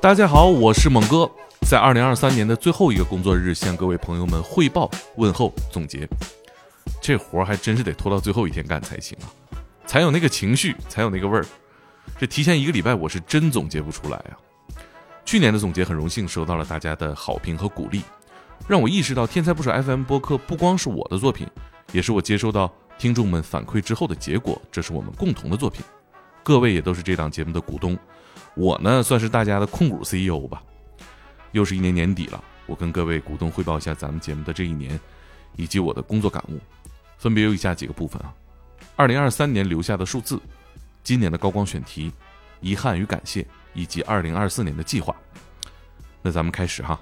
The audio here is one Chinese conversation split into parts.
大家好，我是猛哥，在二零二三年的最后一个工作日，向各位朋友们汇报、问候、总结。这活儿还真是得拖到最后一天干才行啊，才有那个情绪，才有那个味儿。这提前一个礼拜，我是真总结不出来啊。去年的总结很荣幸收到了大家的好评和鼓励，让我意识到天才不少 FM 播客不光是我的作品，也是我接收到听众们反馈之后的结果，这是我们共同的作品。各位也都是这档节目的股东。我呢，算是大家的控股 CEO 吧。又是一年年底了，我跟各位股东汇报一下咱们节目的这一年，以及我的工作感悟，分别有以下几个部分啊：二零二三年留下的数字，今年的高光选题，遗憾与感谢，以及二零二四年的计划。那咱们开始哈。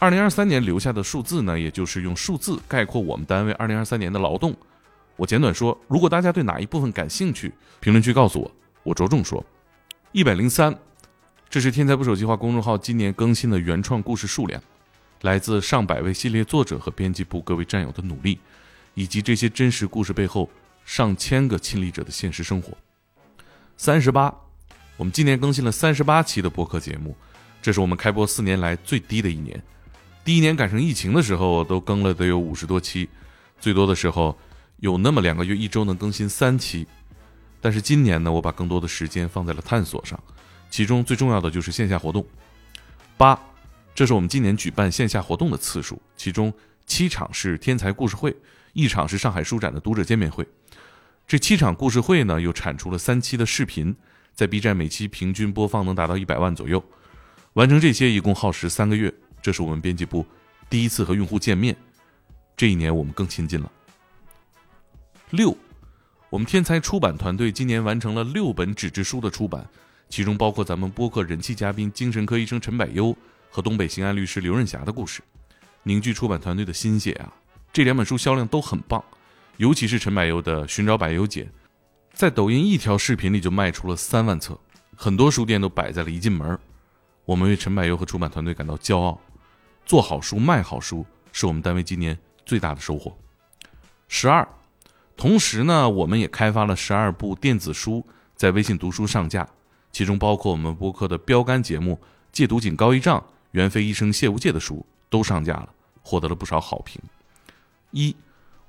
二零二三年留下的数字呢，也就是用数字概括我们单位二零二三年的劳动。我简短说，如果大家对哪一部分感兴趣，评论区告诉我，我着重说。一百零三，这是天才不手计划公众号今年更新的原创故事数量，来自上百位系列作者和编辑部各位战友的努力，以及这些真实故事背后上千个亲历者的现实生活。三十八，我们今年更新了三十八期的播客节目，这是我们开播四年来最低的一年。第一年赶上疫情的时候，都更了得有五十多期，最多的时候有那么两个月一周能更新三期。但是今年呢，我把更多的时间放在了探索上，其中最重要的就是线下活动。八，这是我们今年举办线下活动的次数，其中七场是天才故事会，一场是上海书展的读者见面会。这七场故事会呢，又产出了三期的视频，在 B 站每期平均播放能达到一百万左右。完成这些一共耗时三个月，这是我们编辑部第一次和用户见面。这一年我们更亲近了。六。我们天才出版团队今年完成了六本纸质书的出版，其中包括咱们播客人气嘉宾精神科医生陈百优和东北刑案律师刘润霞的故事。凝聚出版团队的心血啊，这两本书销量都很棒，尤其是陈百优的《寻找柏优姐》，在抖音一条视频里就卖出了三万册，很多书店都摆在了一进门。我们为陈柏优和出版团队感到骄傲。做好书、卖好书是我们单位今年最大的收获。十二。同时呢，我们也开发了十二部电子书，在微信读书上架，其中包括我们播客的标杆节目《戒毒警高一丈》、袁飞医生谢无戒的书都上架了，获得了不少好评。一，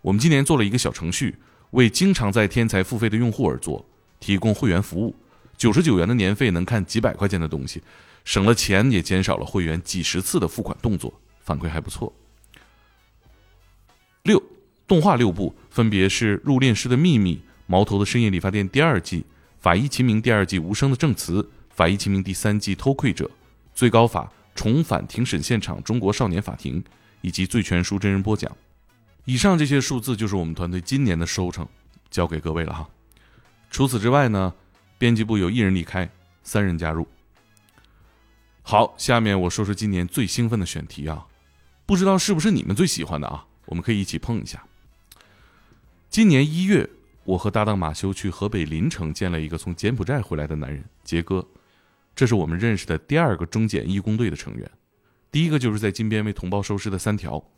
我们今年做了一个小程序，为经常在天才付费的用户而做，提供会员服务，九十九元的年费能看几百块钱的东西，省了钱也减少了会员几十次的付款动作，反馈还不错。动画六部分别是《入殓师的秘密》《毛头的深夜理发店》第二季，《法医秦明》第二季《无声的证词》，《法医秦明》第三季《偷窥者》，《最高法》重返庭审现场，《中国少年法庭》，以及《醉拳书》真人播讲。以上这些数字就是我们团队今年的收成，交给各位了哈。除此之外呢，编辑部有一人离开，三人加入。好，下面我说说今年最兴奋的选题啊，不知道是不是你们最喜欢的啊？我们可以一起碰一下。今年一月，我和搭档马修去河北临城见了一个从柬埔寨回来的男人杰哥，这是我们认识的第二个中检义工队的成员，第一个就是在金边为同胞收尸的三条。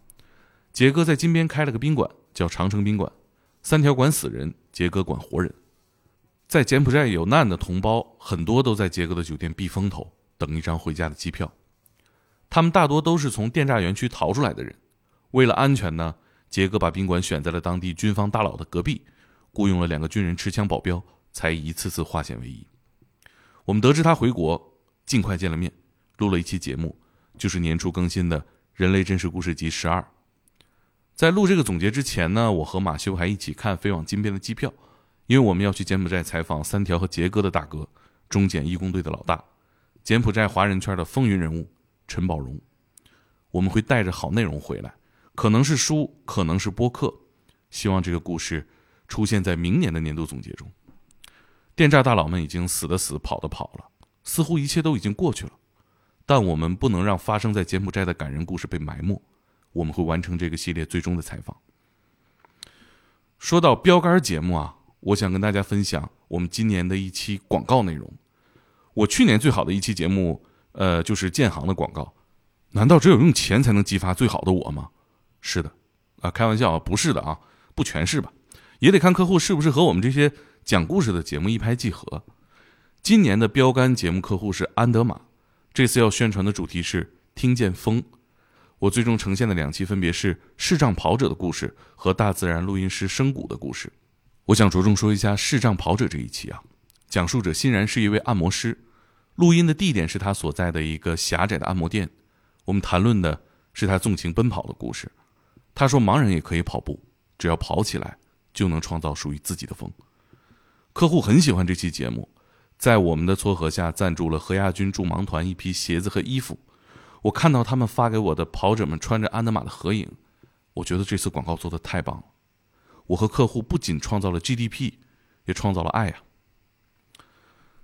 杰哥在金边开了个宾馆，叫长城宾馆，三条管死人，杰哥管活人。在柬埔寨有难的同胞很多都在杰哥的酒店避风头，等一张回家的机票。他们大多都是从电诈园区逃出来的人，为了安全呢。杰哥把宾馆选在了当地军方大佬的隔壁，雇佣了两个军人持枪保镖，才一次次化险为夷。我们得知他回国，尽快见了面，录了一期节目，就是年初更新的《人类真实故事集十二》。在录这个总结之前呢，我和马修还一起看飞往金边的机票，因为我们要去柬埔寨采访三条和杰哥的大哥，中检义工队的老大，柬埔寨华人圈的风云人物陈宝荣。我们会带着好内容回来。可能是书，可能是播客，希望这个故事出现在明年的年度总结中。电诈大佬们已经死的死，跑的跑了，似乎一切都已经过去了。但我们不能让发生在柬埔寨的感人故事被埋没。我们会完成这个系列最终的采访。说到标杆节目啊，我想跟大家分享我们今年的一期广告内容。我去年最好的一期节目，呃，就是建行的广告。难道只有用钱才能激发最好的我吗？是的，啊，开玩笑啊，不是的啊，不全是吧？也得看客户是不是和我们这些讲故事的节目一拍即合。今年的标杆节目客户是安德玛，这次要宣传的主题是听见风。我最终呈现的两期分别是视障跑者的故事和大自然录音师声谷的故事。我想着重说一下视障跑者这一期啊，讲述者欣然是一位按摩师，录音的地点是他所在的一个狭窄的按摩店。我们谈论的是他纵情奔跑的故事。他说盲人也可以跑步，只要跑起来就能创造属于自己的风。客户很喜欢这期节目，在我们的撮合下赞助了何亚军助盲团一批鞋子和衣服。我看到他们发给我的跑者们穿着安德玛的合影，我觉得这次广告做的太棒了。我和客户不仅创造了 GDP，也创造了爱呀。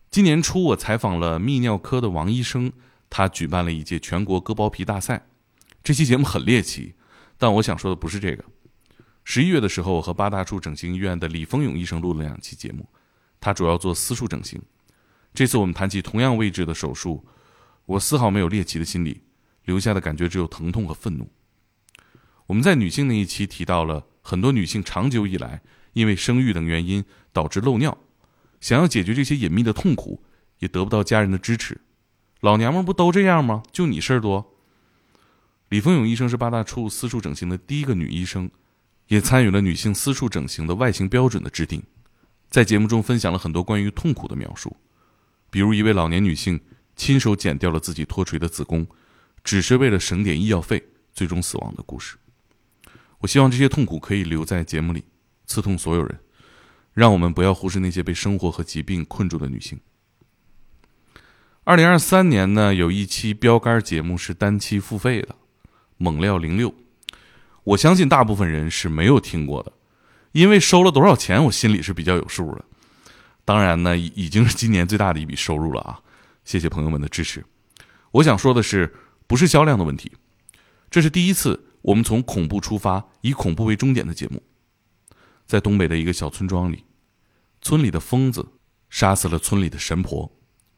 今年初，我采访了泌尿科的王医生，他举办了一届全国割包皮大赛。这期节目很猎奇，但我想说的不是这个。十一月的时候，我和八大处整形医院的李丰勇医生录了两期节目，他主要做私处整形。这次我们谈起同样位置的手术，我丝毫没有猎奇的心理。留下的感觉只有疼痛和愤怒。我们在女性那一期提到了很多女性长久以来因为生育等原因导致漏尿，想要解决这些隐秘的痛苦，也得不到家人的支持。老娘们不都这样吗？就你事儿多。李丰勇医生是八大处私处整形的第一个女医生，也参与了女性私处整形的外形标准的制定，在节目中分享了很多关于痛苦的描述，比如一位老年女性亲手剪掉了自己脱垂的子宫。只是为了省点医药费，最终死亡的故事。我希望这些痛苦可以留在节目里，刺痛所有人，让我们不要忽视那些被生活和疾病困住的女性。二零二三年呢，有一期标杆节目是单期付费的，《猛料零六》，我相信大部分人是没有听过的，因为收了多少钱，我心里是比较有数的。当然呢，已经是今年最大的一笔收入了啊！谢谢朋友们的支持。我想说的是。不是销量的问题，这是第一次我们从恐怖出发，以恐怖为终点的节目。在东北的一个小村庄里，村里的疯子杀死了村里的神婆，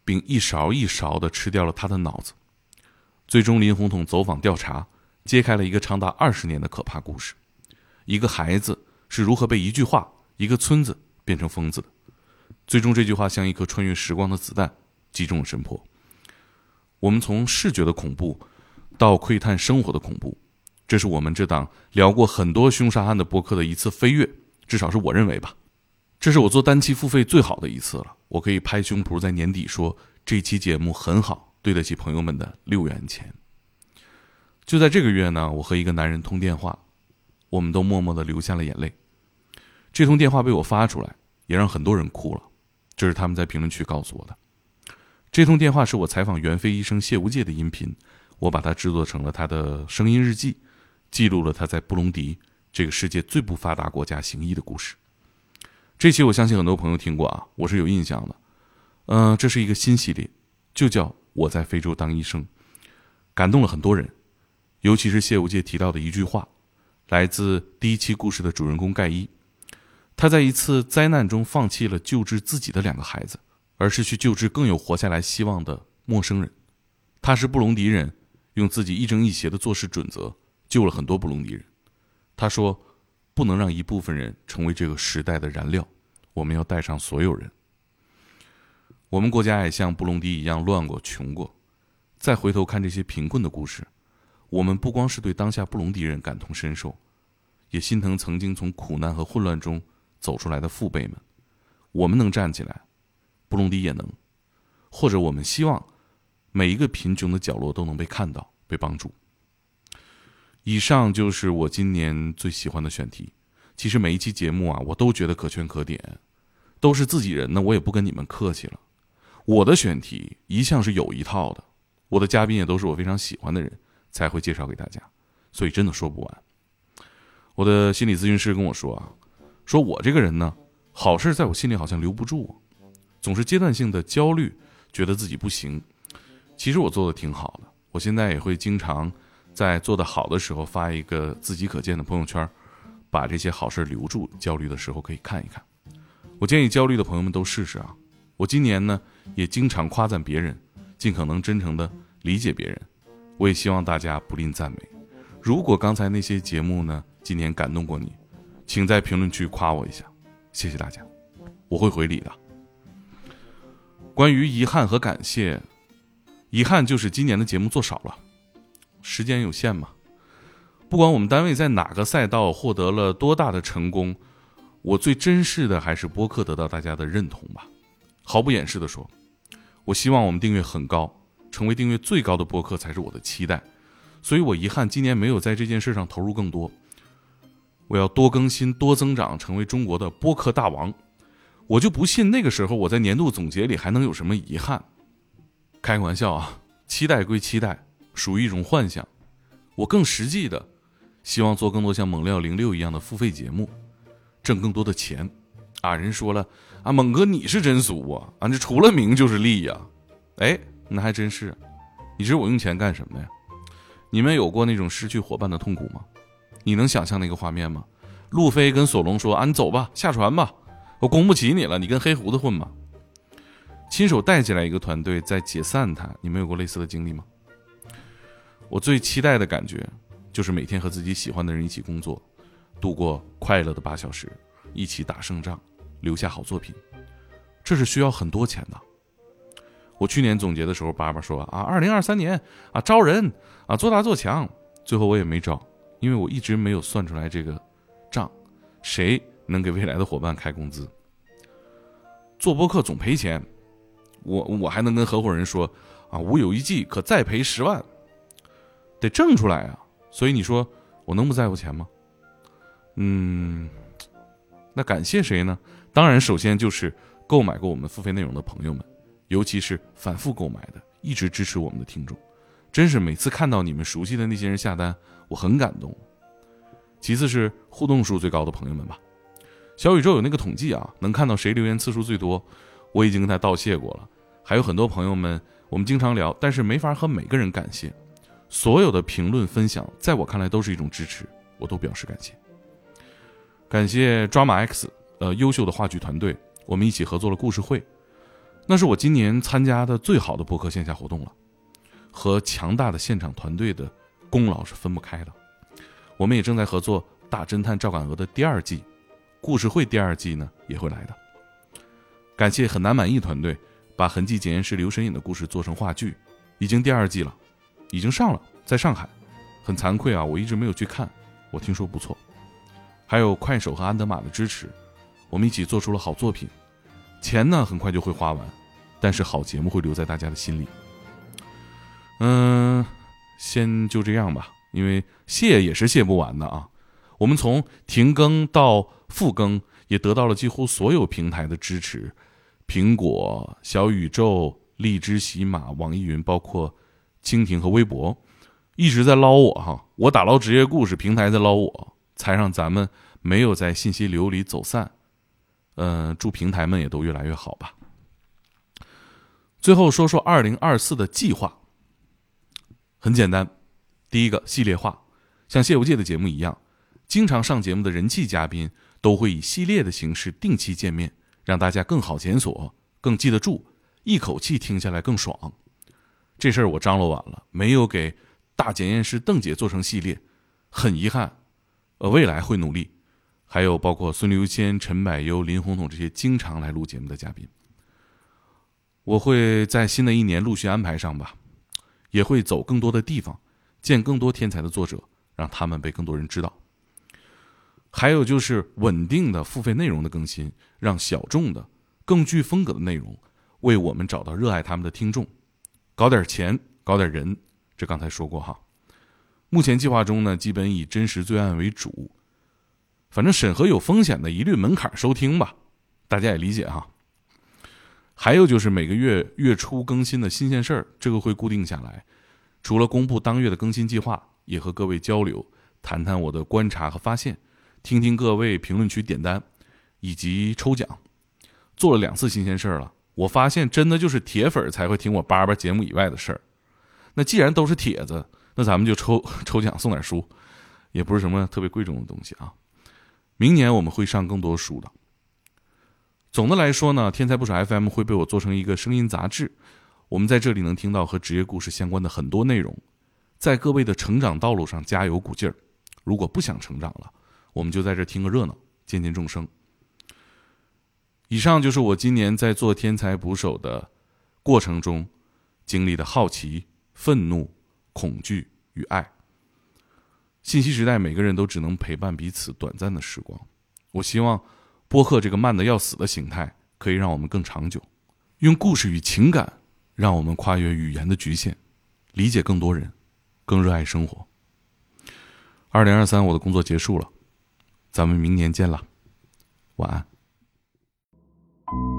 并一勺一勺地吃掉了他的脑子。最终，林红统走访调查，揭开了一个长达二十年的可怕故事：一个孩子是如何被一句话、一个村子变成疯子的。最终，这句话像一颗穿越时光的子弹，击中了神婆。我们从视觉的恐怖，到窥探生活的恐怖，这是我们这档聊过很多凶杀案的播客的一次飞跃，至少是我认为吧。这是我做单期付费最好的一次了，我可以拍胸脯在年底说这期节目很好，对得起朋友们的六元钱。就在这个月呢，我和一个男人通电话，我们都默默的流下了眼泪。这通电话被我发出来，也让很多人哭了，这是他们在评论区告诉我的。这通电话是我采访袁飞医生谢无界的音频，我把它制作成了他的声音日记，记录了他在布隆迪这个世界最不发达国家行医的故事。这期我相信很多朋友听过啊，我是有印象的。嗯，这是一个新系列，就叫《我在非洲当医生》，感动了很多人，尤其是谢无界提到的一句话，来自第一期故事的主人公盖伊，他在一次灾难中放弃了救治自己的两个孩子。而是去救治更有活下来希望的陌生人。他是布隆迪人，用自己亦正亦邪的做事准则救了很多布隆迪人。他说：“不能让一部分人成为这个时代的燃料，我们要带上所有人。”我们国家也像布隆迪一样乱过、穷过。再回头看这些贫困的故事，我们不光是对当下布隆迪人感同身受，也心疼曾经从苦难和混乱中走出来的父辈们。我们能站起来。布隆迪也能，或者我们希望每一个贫穷的角落都能被看到、被帮助。以上就是我今年最喜欢的选题。其实每一期节目啊，我都觉得可圈可点，都是自己人呢，我也不跟你们客气了。我的选题一向是有一套的，我的嘉宾也都是我非常喜欢的人才会介绍给大家，所以真的说不完。我的心理咨询师跟我说啊，说我这个人呢，好事在我心里好像留不住。总是阶段性的焦虑，觉得自己不行。其实我做的挺好的，我现在也会经常在做的好的时候发一个自己可见的朋友圈，把这些好事留住。焦虑的时候可以看一看。我建议焦虑的朋友们都试试啊！我今年呢也经常夸赞别人，尽可能真诚的理解别人。我也希望大家不吝赞美。如果刚才那些节目呢今年感动过你，请在评论区夸我一下，谢谢大家，我会回礼的。关于遗憾和感谢，遗憾就是今年的节目做少了，时间有限嘛。不管我们单位在哪个赛道获得了多大的成功，我最珍视的还是播客得到大家的认同吧。毫不掩饰的说，我希望我们订阅很高，成为订阅最高的播客才是我的期待。所以我遗憾今年没有在这件事上投入更多。我要多更新、多增长，成为中国的播客大王。我就不信那个时候我在年度总结里还能有什么遗憾。开个玩笑啊，期待归期待，属于一种幻想。我更实际的，希望做更多像猛料零六一样的付费节目，挣更多的钱。啊，人说了啊，猛哥你是真俗啊，啊，这除了名就是利呀。哎，那还真是。你知道我用钱干什么呀？你们有过那种失去伙伴的痛苦吗？你能想象那个画面吗？路飞跟索隆说：“啊，你走吧，下船吧，我供不起你了，你跟黑胡子混吧。”亲手带进来一个团队，再解散他，你们有过类似的经历吗？我最期待的感觉，就是每天和自己喜欢的人一起工作，度过快乐的八小时，一起打胜仗，留下好作品。这是需要很多钱的。我去年总结的时候，爸爸说：“啊，二零二三年啊，招人啊，做大做强。”最后我也没招，因为我一直没有算出来这个账，谁能给未来的伙伴开工资？做播客总赔钱。我我还能跟合伙人说啊，无有一计可再赔十万，得挣出来啊！所以你说我能不在乎钱吗？嗯，那感谢谁呢？当然，首先就是购买过我们付费内容的朋友们，尤其是反复购买的、一直支持我们的听众，真是每次看到你们熟悉的那些人下单，我很感动。其次是互动数最高的朋友们吧，小宇宙有那个统计啊，能看到谁留言次数最多。我已经跟他道谢过了，还有很多朋友们，我们经常聊，但是没法和每个人感谢。所有的评论分享，在我看来都是一种支持，我都表示感谢。感谢抓马 X，呃，优秀的话剧团队，我们一起合作了故事会，那是我今年参加的最好的播客线下活动了，和强大的现场团队的功劳是分不开的。我们也正在合作《大侦探赵敢鹅》的第二季，故事会第二季呢也会来的。感谢很难满意团队，把痕迹检验师刘神隐的故事做成话剧，已经第二季了，已经上了，在上海。很惭愧啊，我一直没有去看，我听说不错。还有快手和安德玛的支持，我们一起做出了好作品。钱呢很快就会花完，但是好节目会留在大家的心里。嗯，先就这样吧，因为谢也是谢不完的啊。我们从停更到复更，也得到了几乎所有平台的支持。苹果、小宇宙、荔枝、喜马、网易云，包括蜻蜓和微博，一直在捞我哈。我打捞职业故事，平台在捞我，才让咱们没有在信息流里走散。嗯，祝平台们也都越来越好吧。最后说说二零二四的计划，很简单，第一个系列化，像谢无界的节目一样，经常上节目的人气嘉宾都会以系列的形式定期见面。让大家更好检索，更记得住，一口气听下来更爽。这事儿我张罗完了，没有给大检验师邓姐做成系列，很遗憾。呃，未来会努力。还有包括孙刘谦、陈柏优、林红彤这些经常来录节目的嘉宾，我会在新的一年陆续安排上吧，也会走更多的地方，见更多天才的作者，让他们被更多人知道。还有就是稳定的付费内容的更新，让小众的、更具风格的内容为我们找到热爱他们的听众，搞点钱，搞点人，这刚才说过哈。目前计划中呢，基本以真实罪案为主，反正审核有风险的，一律门槛收听吧，大家也理解哈。还有就是每个月月初更新的新鲜事儿，这个会固定下来，除了公布当月的更新计划，也和各位交流，谈谈我的观察和发现。听听各位评论区点单，以及抽奖，做了两次新鲜事儿了。我发现真的就是铁粉才会听我叭叭节目以外的事儿。那既然都是帖子，那咱们就抽 抽奖送点书，也不是什么特别贵重的东西啊。明年我们会上更多书的。总的来说呢，天才不少 FM 会被我做成一个声音杂志，我们在这里能听到和职业故事相关的很多内容，在各位的成长道路上加油鼓劲儿。如果不想成长了，我们就在这听个热闹，见见众生。以上就是我今年在做天才捕手的过程中经历的好奇、愤怒、恐惧与爱。信息时代，每个人都只能陪伴彼此短暂的时光。我希望播客这个慢的要死的形态，可以让我们更长久，用故事与情感，让我们跨越语言的局限，理解更多人，更热爱生活。二零二三，我的工作结束了，咱们明年见了，晚安。